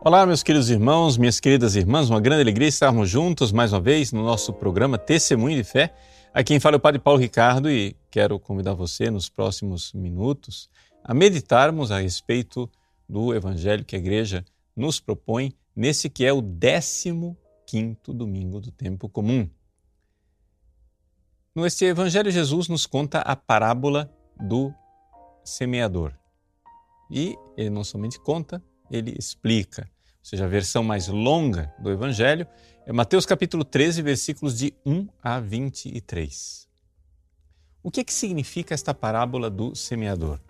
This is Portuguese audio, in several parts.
Olá, meus queridos irmãos, minhas queridas irmãs, uma grande alegria estarmos juntos mais uma vez no nosso programa Testemunho de Fé. Aqui quem fala é o Padre Paulo Ricardo e quero convidar você nos próximos minutos a meditarmos a respeito do Evangelho que a Igreja nos propõe nesse que é o 15 quinto domingo do tempo comum. Neste Evangelho, Jesus nos conta a parábola do semeador. E ele não somente conta, ele explica. Ou seja, a versão mais longa do Evangelho é Mateus capítulo 13, versículos de 1 a 23. O que, é que significa esta parábola do semeador?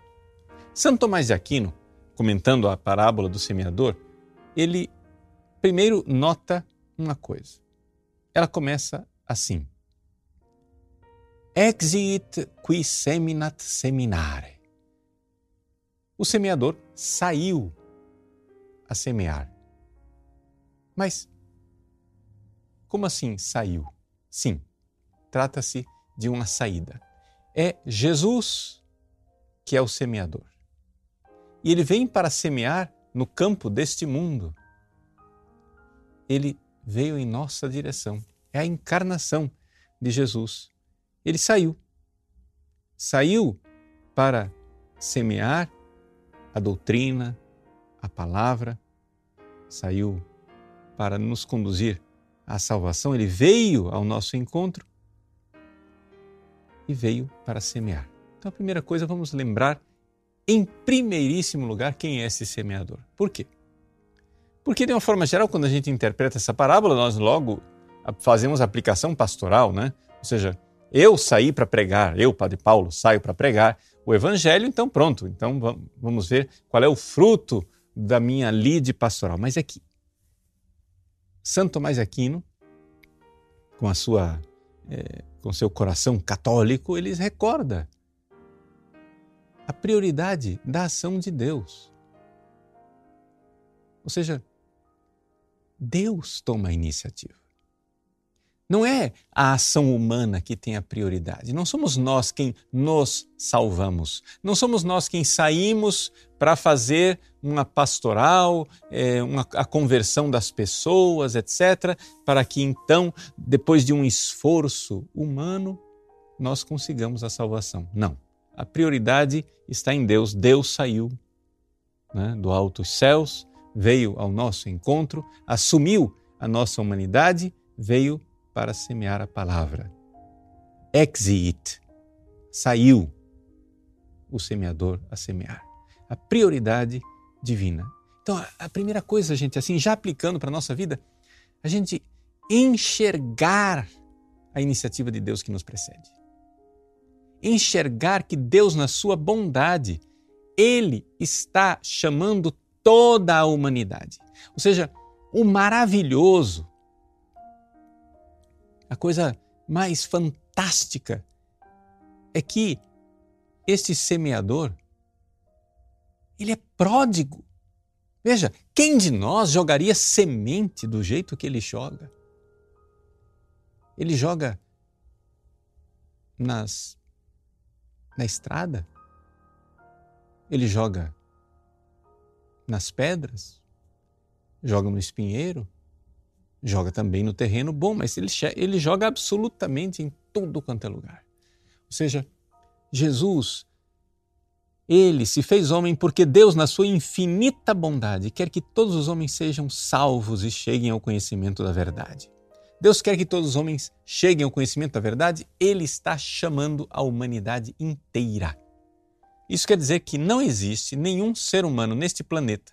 Santo Tomás de Aquino, comentando a parábola do semeador, ele primeiro nota uma coisa. Ela começa assim: Exit qui seminat seminare. O semeador saiu a semear. Mas como assim saiu? Sim, trata-se de uma saída. É Jesus que é o semeador. E ele vem para semear no campo deste mundo. Ele veio em nossa direção. É a encarnação de Jesus. Ele saiu. Saiu para semear a doutrina, a palavra, saiu para nos conduzir à salvação, ele veio ao nosso encontro e veio para semear. Então, a primeira coisa, vamos lembrar, em primeiríssimo lugar, quem é esse semeador. Por quê? Porque, de uma forma geral, quando a gente interpreta essa parábola, nós logo fazemos aplicação pastoral, né? Ou seja, eu saí para pregar, eu, Padre Paulo, saio para pregar o Evangelho, então pronto. Então vamos ver qual é o fruto da minha lide pastoral. Mas é que Santo Tomás de Aquino, com a sua, é, com seu coração católico, ele recorda a prioridade da ação de Deus. Ou seja, Deus toma a iniciativa. Não é a ação humana que tem a prioridade. Não somos nós quem nos salvamos. Não somos nós quem saímos para fazer uma pastoral, é, uma, a conversão das pessoas, etc., para que então, depois de um esforço humano, nós consigamos a salvação. Não. A prioridade está em Deus. Deus saiu né, do altos céus, veio ao nosso encontro, assumiu a nossa humanidade, veio para semear a palavra. Exit, saiu o semeador a semear. A prioridade divina. Então, a primeira coisa, gente, assim, já aplicando para a nossa vida, a gente enxergar a iniciativa de Deus que nos precede. Enxergar que Deus, na sua bondade, Ele está chamando toda a humanidade. Ou seja, o maravilhoso a coisa mais fantástica é que este semeador, ele é pródigo. Veja, quem de nós jogaria semente do jeito que ele joga? Ele joga nas na estrada? Ele joga nas pedras? Joga no espinheiro? Joga também no terreno bom, mas ele, ele joga absolutamente em tudo quanto é lugar. Ou seja, Jesus, ele se fez homem porque Deus, na sua infinita bondade, quer que todos os homens sejam salvos e cheguem ao conhecimento da verdade. Deus quer que todos os homens cheguem ao conhecimento da verdade, ele está chamando a humanidade inteira. Isso quer dizer que não existe nenhum ser humano neste planeta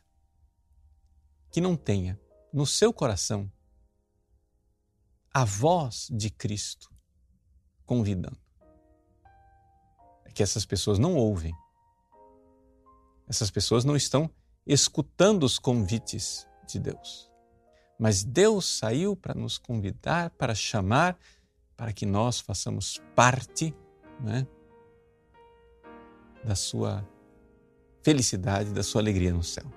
que não tenha no seu coração a voz de Cristo convidando. É que essas pessoas não ouvem. Essas pessoas não estão escutando os convites de Deus. Mas Deus saiu para nos convidar, para chamar, para que nós façamos parte né, da sua felicidade, da sua alegria no céu.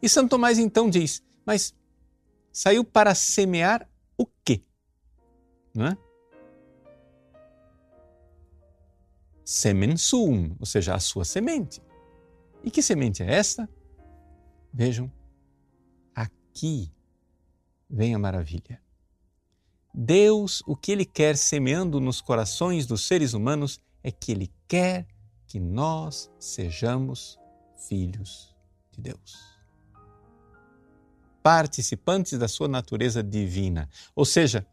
E Santo Tomás então diz: Mas saiu para semear o quê? Não é? Semen sum, ou seja, a sua semente. E que semente é esta? Vejam, aqui vem a maravilha. Deus, o que Ele quer semeando nos corações dos seres humanos é que Ele quer que nós sejamos filhos de Deus. Participantes da sua natureza divina. Ou seja,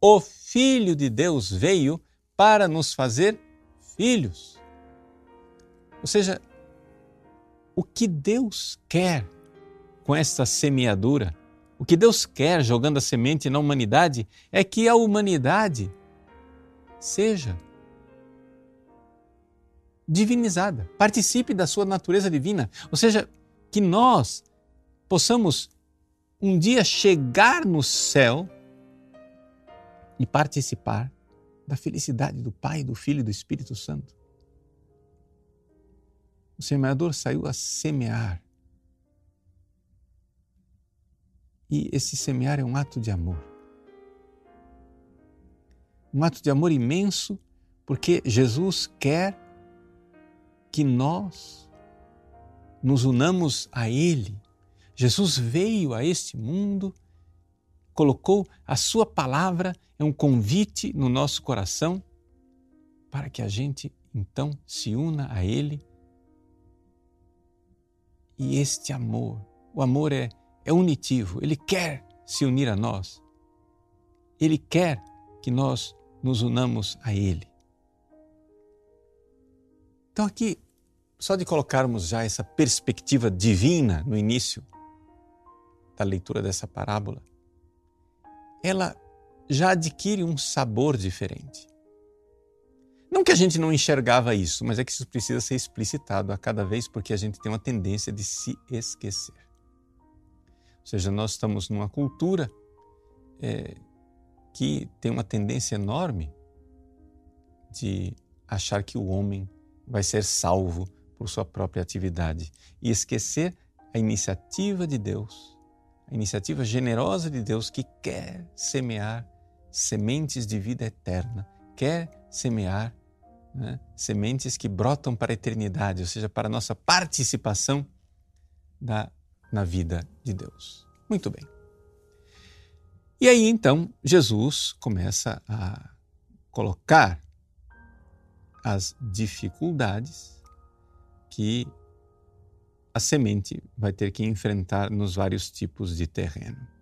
o Filho de Deus veio para nos fazer filhos. Ou seja, o que Deus quer com esta semeadura, o que Deus quer jogando a semente na humanidade é que a humanidade seja divinizada, participe da sua natureza divina, ou seja, que nós possamos um dia chegar no céu e participar da felicidade do Pai, do Filho e do Espírito Santo. O semeador saiu a semear. E esse semear é um ato de amor. Um ato de amor imenso, porque Jesus quer que nós nos unamos a Ele. Jesus veio a este mundo, colocou a Sua palavra, é um convite no nosso coração para que a gente então se una a Ele. E este amor, o amor é, é unitivo, Ele quer se unir a nós. Ele quer que nós nos unamos a Ele. Então, aqui, só de colocarmos já essa perspectiva divina no início da leitura dessa parábola, ela já adquire um sabor diferente. Não que a gente não enxergava isso, mas é que isso precisa ser explicitado a cada vez porque a gente tem uma tendência de se esquecer. Ou seja, nós estamos numa cultura é, que tem uma tendência enorme de achar que o homem vai ser salvo por sua própria atividade e esquecer a iniciativa de Deus, a iniciativa generosa de Deus que quer semear sementes de vida eterna, quer semear né, sementes que brotam para a eternidade, ou seja, para a nossa participação da, na vida de Deus. Muito bem. E aí então Jesus começa a colocar as dificuldades que a semente vai ter que enfrentar nos vários tipos de terreno.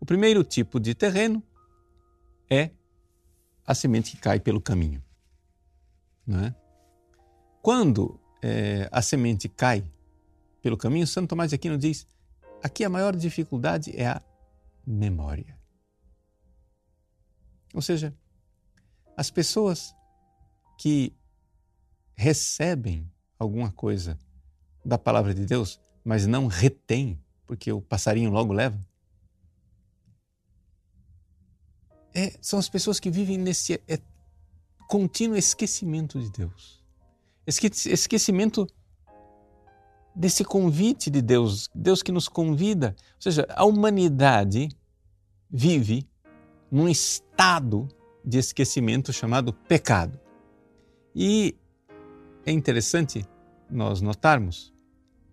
O primeiro tipo de terreno é a semente que cai pelo caminho. Não é? Quando é, a semente cai pelo caminho, Santo Tomás de Aquino diz: aqui a maior dificuldade é a memória. Ou seja, as pessoas que recebem alguma coisa da palavra de Deus, mas não retém, porque o passarinho logo leva. É, são as pessoas que vivem nesse é, contínuo esquecimento de Deus. Esque, esquecimento desse convite de Deus, Deus que nos convida. Ou seja, a humanidade vive num estado de esquecimento chamado pecado. E é interessante nós notarmos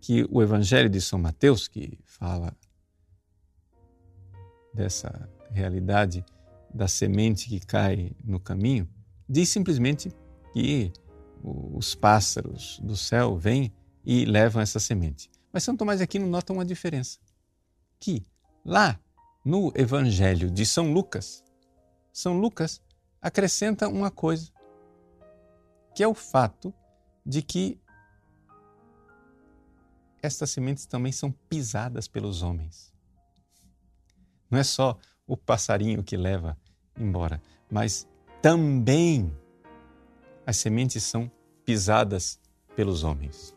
que o Evangelho de São Mateus, que fala dessa realidade da semente que cai no caminho, diz simplesmente que os pássaros do céu vêm e levam essa semente. Mas São Tomás aqui não nota uma diferença. Que lá no Evangelho de São Lucas, São Lucas acrescenta uma coisa que é o fato de que estas sementes também são pisadas pelos homens. Não é só o passarinho que leva embora, mas também as sementes são pisadas pelos homens.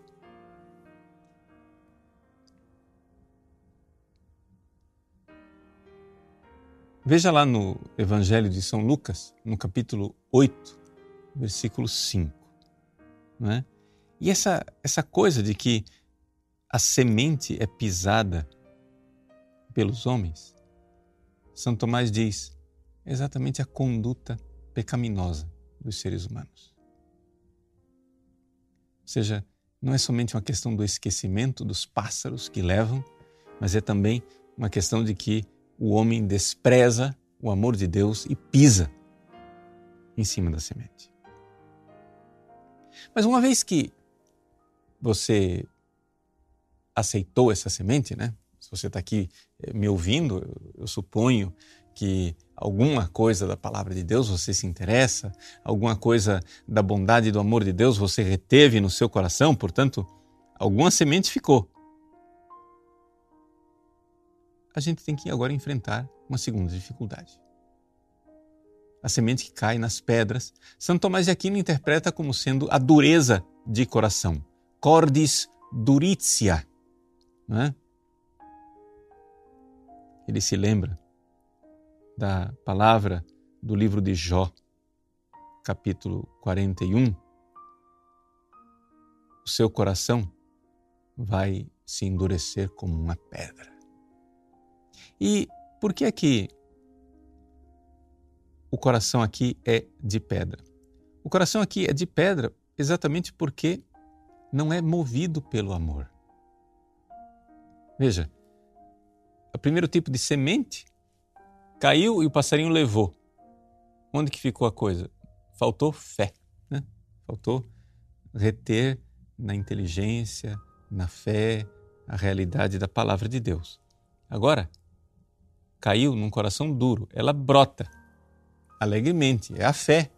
Veja lá no Evangelho de São Lucas, no capítulo 8, versículo 5. Não é? E essa, essa coisa de que a semente é pisada pelos homens, São Tomás diz exatamente a conduta pecaminosa dos seres humanos. Ou seja, não é somente uma questão do esquecimento dos pássaros que levam, mas é também uma questão de que o homem despreza o amor de Deus e pisa em cima da semente. Mas uma vez que você aceitou essa semente, né? Se você está aqui eh, me ouvindo, eu suponho que alguma coisa da palavra de Deus você se interessa, alguma coisa da bondade e do amor de Deus você reteve no seu coração, portanto, alguma semente ficou. A gente tem que agora enfrentar uma segunda dificuldade. A semente que cai nas pedras, Santo Tomás de Aquino interpreta como sendo a dureza de coração, cordis duritia. Né? Ele se lembra da palavra do livro de Jó, capítulo 41. O seu coração vai se endurecer como uma pedra. E por que é que o coração aqui é de pedra? O coração aqui é de pedra exatamente porque não é movido pelo amor. Veja, o primeiro tipo de semente caiu e o passarinho levou. Onde que ficou a coisa? Faltou fé, né? faltou reter na inteligência, na fé, a realidade da palavra de Deus. Agora, caiu num coração duro, ela brota alegremente, é a fé.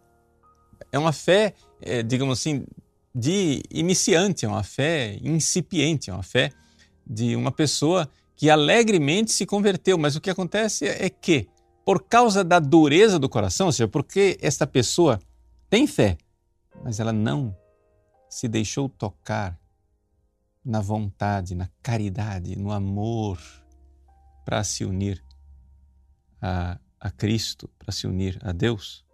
É uma fé, é, digamos assim, de iniciante, é uma fé incipiente, é uma fé de uma pessoa que alegremente se converteu. Mas o que acontece é que, por causa da dureza do coração, ou seja, porque esta pessoa tem fé, mas ela não se deixou tocar na vontade, na caridade, no amor para se unir a, a Cristo, para se unir a Deus,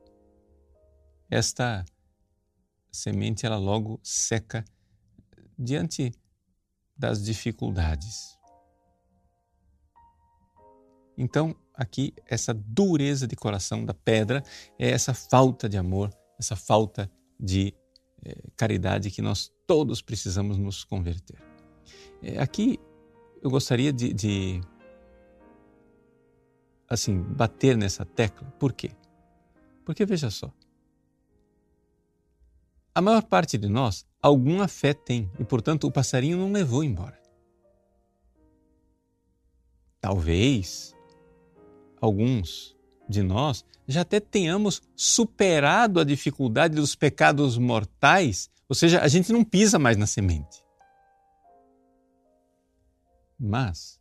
esta semente ela logo seca diante das dificuldades. Então, aqui, essa dureza de coração da pedra é essa falta de amor, essa falta de é, caridade que nós todos precisamos nos converter. É, aqui eu gostaria de, de, assim bater nessa tecla. Por quê? Porque veja só, a maior parte de nós alguma fé tem e, portanto, o passarinho não levou embora. Talvez alguns de nós já até tenhamos superado a dificuldade dos pecados mortais, ou seja, a gente não pisa mais na semente. Mas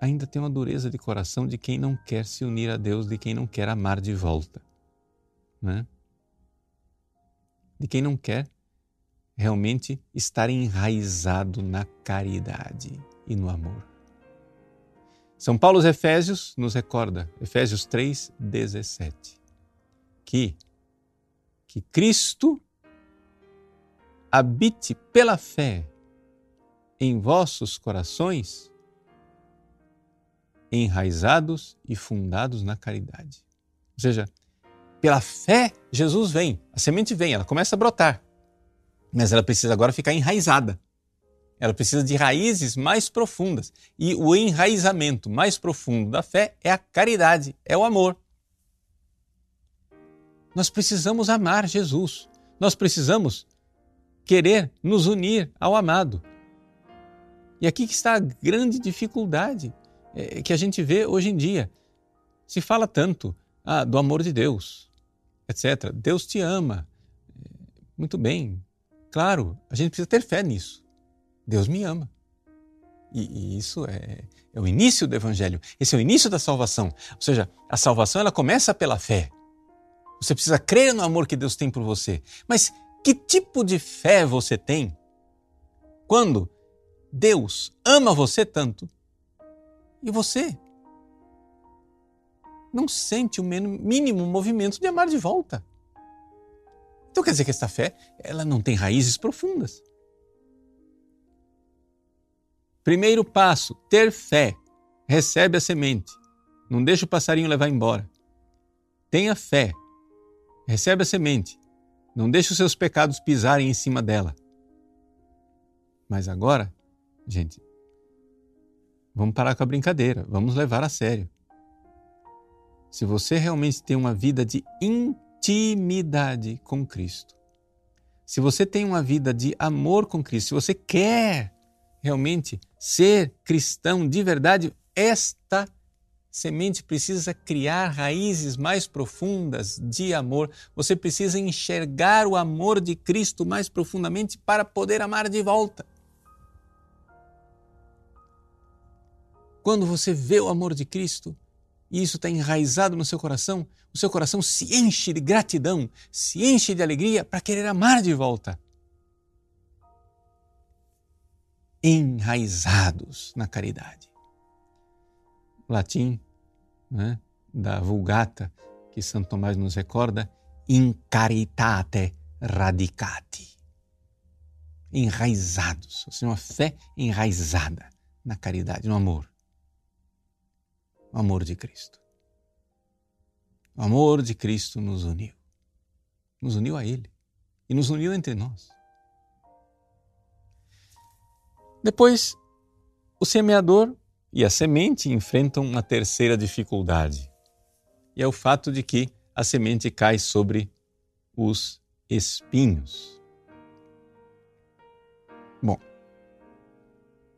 ainda tem uma dureza de coração de quem não quer se unir a Deus, de quem não quer amar de volta. Né? De quem não quer realmente estar enraizado na caridade e no amor. São Paulo aos Efésios nos recorda, Efésios 3, 17, que, que Cristo habite pela fé em vossos corações, enraizados e fundados na caridade. Ou seja, pela fé, Jesus vem, a semente vem, ela começa a brotar, mas ela precisa agora ficar enraizada. Ela precisa de raízes mais profundas. E o enraizamento mais profundo da fé é a caridade, é o amor. Nós precisamos amar Jesus. Nós precisamos querer nos unir ao amado. E aqui que está a grande dificuldade é, que a gente vê hoje em dia. Se fala tanto ah, do amor de Deus, etc. Deus te ama. Muito bem, claro, a gente precisa ter fé nisso. Deus me ama. E, e isso é, é, o início do Evangelho. Esse é o início da salvação. Ou seja, a salvação ela começa pela fé. Você precisa crer no amor que Deus tem por você. Mas que tipo de fé você tem quando Deus ama você tanto e você não sente o mínimo movimento de amar de volta? Então quer dizer que esta fé ela não tem raízes profundas. Primeiro passo: ter fé. Recebe a semente. Não deixa o passarinho levar embora. Tenha fé. Recebe a semente. Não deixe os seus pecados pisarem em cima dela. Mas agora, gente, vamos parar com a brincadeira, vamos levar a sério. Se você realmente tem uma vida de intimidade com Cristo, se você tem uma vida de amor com Cristo, se você quer realmente ser cristão de verdade, esta semente precisa criar raízes mais profundas de amor. Você precisa enxergar o amor de Cristo mais profundamente para poder amar de volta. Quando você vê o amor de Cristo e isso está enraizado no seu coração, o seu coração se enche de gratidão, se enche de alegria para querer amar de volta. Enraizados na caridade. Latim né, da Vulgata, que Santo Tomás nos recorda, in caritate radicati. Enraizados, ou seja, uma fé enraizada na caridade, no amor. O amor de Cristo. O amor de Cristo nos uniu. Nos uniu a Ele e nos uniu entre nós. Depois, o semeador e a semente enfrentam uma terceira dificuldade, e é o fato de que a semente cai sobre os espinhos. Bom,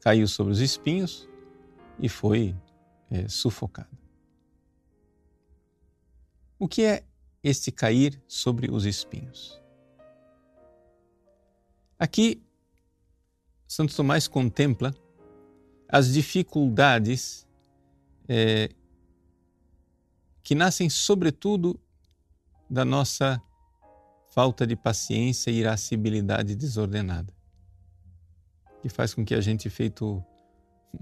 caiu sobre os espinhos e foi é, sufocada. O que é este cair sobre os espinhos? Aqui, Santo Tomás contempla as dificuldades é, que nascem, sobretudo, da nossa falta de paciência e irascibilidade desordenada, que faz com que a gente, feito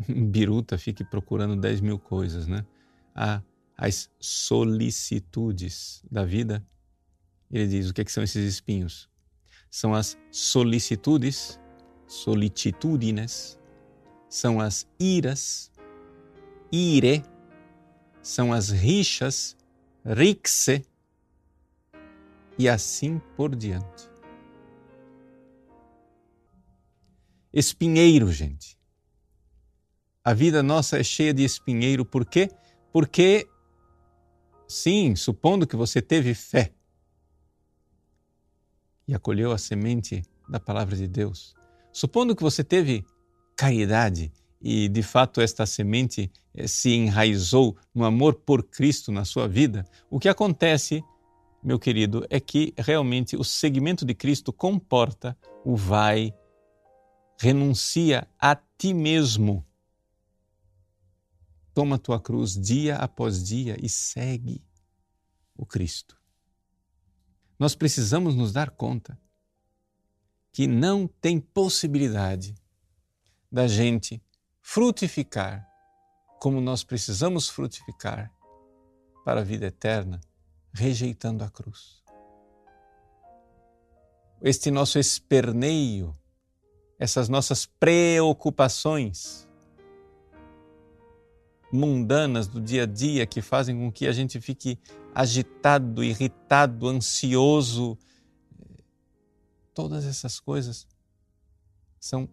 biruta, fique procurando 10 mil coisas, né? Há as solicitudes da vida. Ele diz: o que, é que são esses espinhos? São as solicitudes, solicitudines, são as iras, ire, são as rixas, rixe, e assim por diante. Espinheiro, gente. A vida nossa é cheia de espinheiro, por quê? Porque, sim, supondo que você teve fé e acolheu a semente da palavra de Deus, supondo que você teve caridade e de fato esta semente eh, se enraizou no amor por Cristo na sua vida, o que acontece, meu querido, é que realmente o seguimento de Cristo comporta o vai, renuncia a ti mesmo. Toma tua cruz dia após dia e segue o Cristo. Nós precisamos nos dar conta que não tem possibilidade da gente frutificar como nós precisamos frutificar para a vida eterna, rejeitando a cruz. Este nosso esperneio, essas nossas preocupações mundanas do dia a dia que fazem com que a gente fique agitado, irritado, ansioso, todas essas coisas são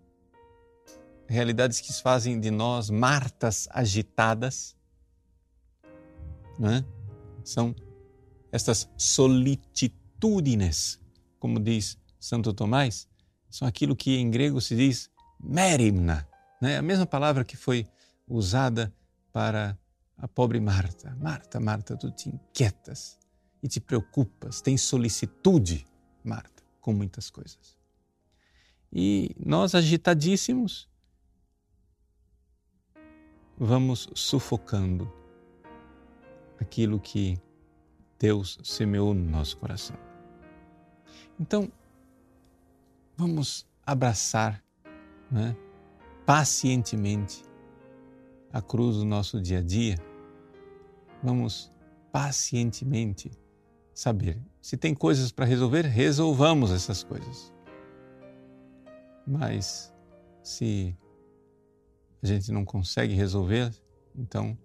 realidades que fazem de nós martas agitadas, não é? são estas solitudines, como diz Santo Tomás, são aquilo que em grego se diz merimna, né? a mesma palavra que foi usada para a pobre Marta. Marta, Marta, tu te inquietas e te preocupas, tens solicitude, Marta, com muitas coisas. E nós agitadíssimos, vamos sufocando aquilo que Deus semeou no nosso coração. Então, vamos abraçar né, pacientemente a cruz do nosso dia a dia. Vamos pacientemente saber. Se tem coisas para resolver, resolvamos essas coisas. Mas se a gente não consegue resolver, então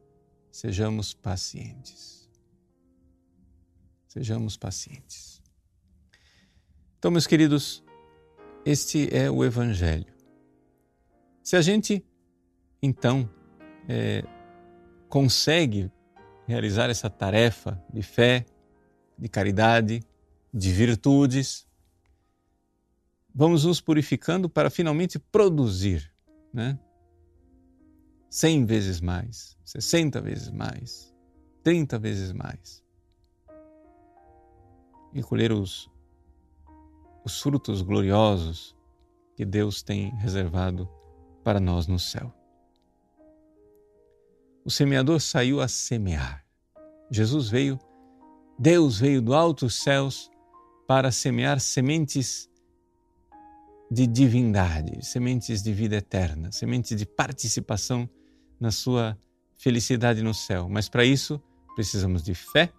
sejamos pacientes. Sejamos pacientes. Então, meus queridos, este é o Evangelho. Se a gente, então, é, consegue realizar essa tarefa de fé, de caridade, de virtudes, vamos nos purificando para finalmente produzir, né? Cem vezes mais, sessenta vezes mais, trinta vezes mais. E colher os, os frutos gloriosos que Deus tem reservado para nós no céu. O semeador saiu a semear. Jesus veio, Deus veio do alto dos céus para semear sementes de divindade, sementes de vida eterna, sementes de participação na sua felicidade no céu. Mas para isso precisamos de fé,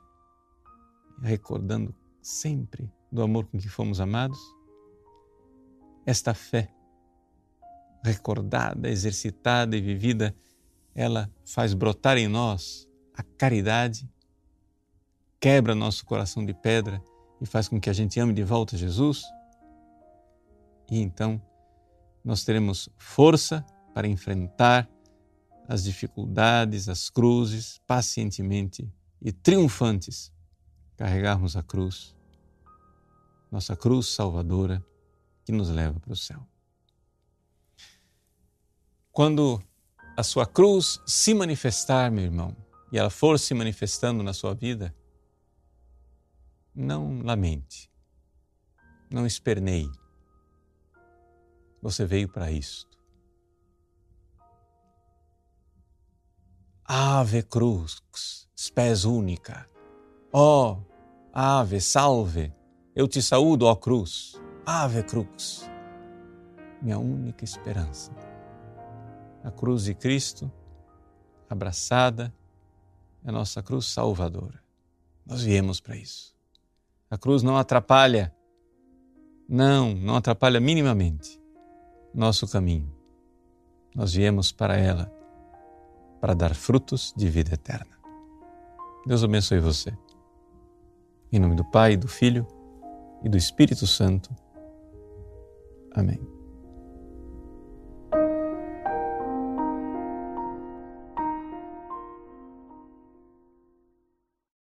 recordando sempre do amor com que fomos amados. Esta fé, recordada, exercitada e vivida, ela faz brotar em nós a caridade, quebra nosso coração de pedra e faz com que a gente ame de volta Jesus e então nós teremos força para enfrentar as dificuldades, as cruzes, pacientemente e triunfantes, carregarmos a cruz, nossa cruz salvadora que nos leva para o céu. Quando a sua cruz se manifestar, meu irmão, e ela for se manifestando na sua vida, não lamente, não esperneie, você veio para isto. Ave crux, spes única. Ó, oh, ave, salve, eu te saúdo, ó cruz. Ave crux, minha única esperança. A cruz de Cristo, abraçada, é a nossa cruz salvadora. Nós viemos para isso. A cruz não atrapalha, não, não atrapalha minimamente nosso caminho. Nós viemos para ela para dar frutos de vida eterna. Deus abençoe você. Em nome do Pai, do Filho e do Espírito Santo. Amém.